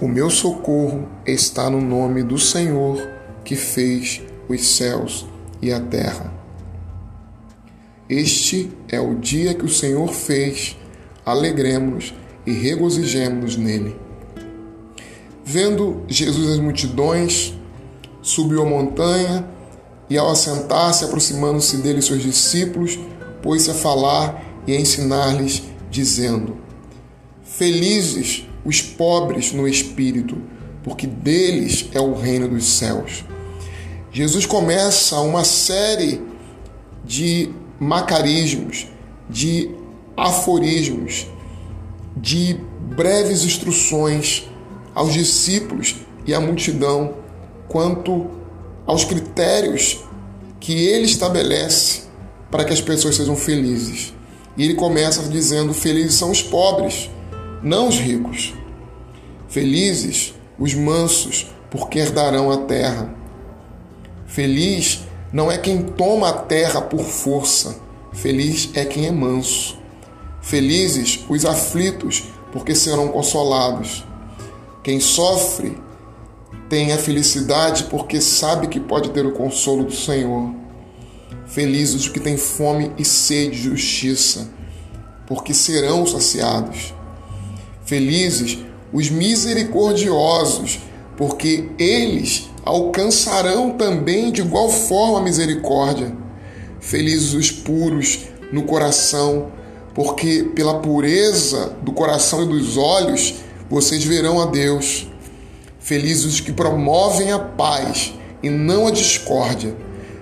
O meu socorro está no nome do Senhor que fez os céus e a terra. Este é o dia que o Senhor fez, alegremos e regozijemos nele. Vendo Jesus as multidões, subiu a montanha e, ao assentar-se, aproximando-se dele seus discípulos, pôs-se a falar e a ensinar-lhes, dizendo: Felizes os pobres no espírito, porque deles é o reino dos céus. Jesus começa uma série de macarismos, de aforismos, de breves instruções aos discípulos e à multidão quanto aos critérios que ele estabelece para que as pessoas sejam felizes. E ele começa dizendo: Felizes são os pobres não os ricos. Felizes os mansos, porque herdarão a terra. Feliz não é quem toma a terra por força, feliz é quem é manso. Felizes os aflitos, porque serão consolados. Quem sofre tem a felicidade porque sabe que pode ter o consolo do Senhor. Felizes os que têm fome e sede de justiça, porque serão saciados. Felizes os misericordiosos, porque eles alcançarão também de igual forma a misericórdia. Felizes os puros no coração, porque pela pureza do coração e dos olhos vocês verão a Deus. Felizes os que promovem a paz e não a discórdia.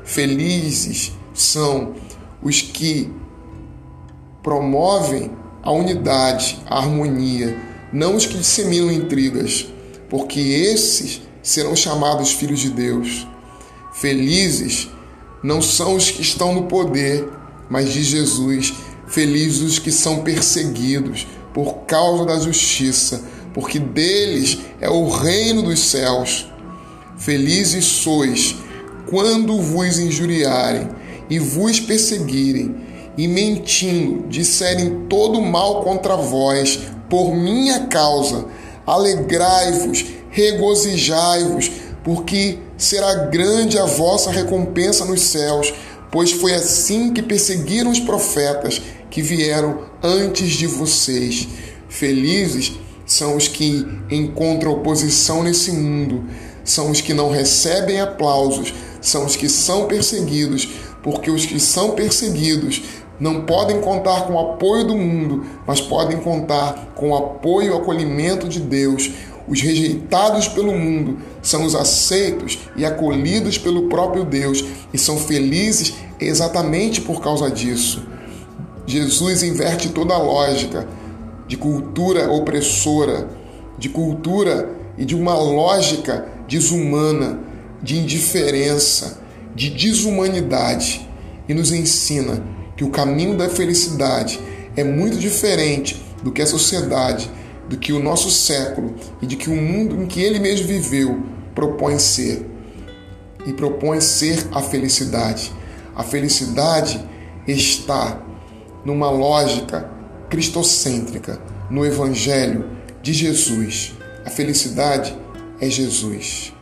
Felizes são os que promovem a unidade, a harmonia, não os que disseminam intrigas, porque esses serão chamados filhos de Deus. Felizes não são os que estão no poder, mas de Jesus. Felizes os que são perseguidos por causa da justiça, porque deles é o reino dos céus. Felizes sois quando vos injuriarem e vos perseguirem e mentindo disserem todo mal contra vós por minha causa. Alegrai-vos, regozijai-vos, porque será grande a vossa recompensa nos céus, pois foi assim que perseguiram os profetas que vieram antes de vocês. Felizes são os que encontram oposição nesse mundo, são os que não recebem aplausos, são os que são perseguidos, porque os que são perseguidos não podem contar com o apoio do mundo, mas podem contar com o apoio e o acolhimento de Deus. Os rejeitados pelo mundo são os aceitos e acolhidos pelo próprio Deus e são felizes exatamente por causa disso. Jesus inverte toda a lógica de cultura opressora, de cultura e de uma lógica desumana, de indiferença, de desumanidade e nos ensina que o caminho da felicidade é muito diferente do que a sociedade, do que o nosso século e de que o mundo em que ele mesmo viveu propõe ser. E propõe ser a felicidade. A felicidade está numa lógica cristocêntrica, no Evangelho de Jesus. A felicidade é Jesus.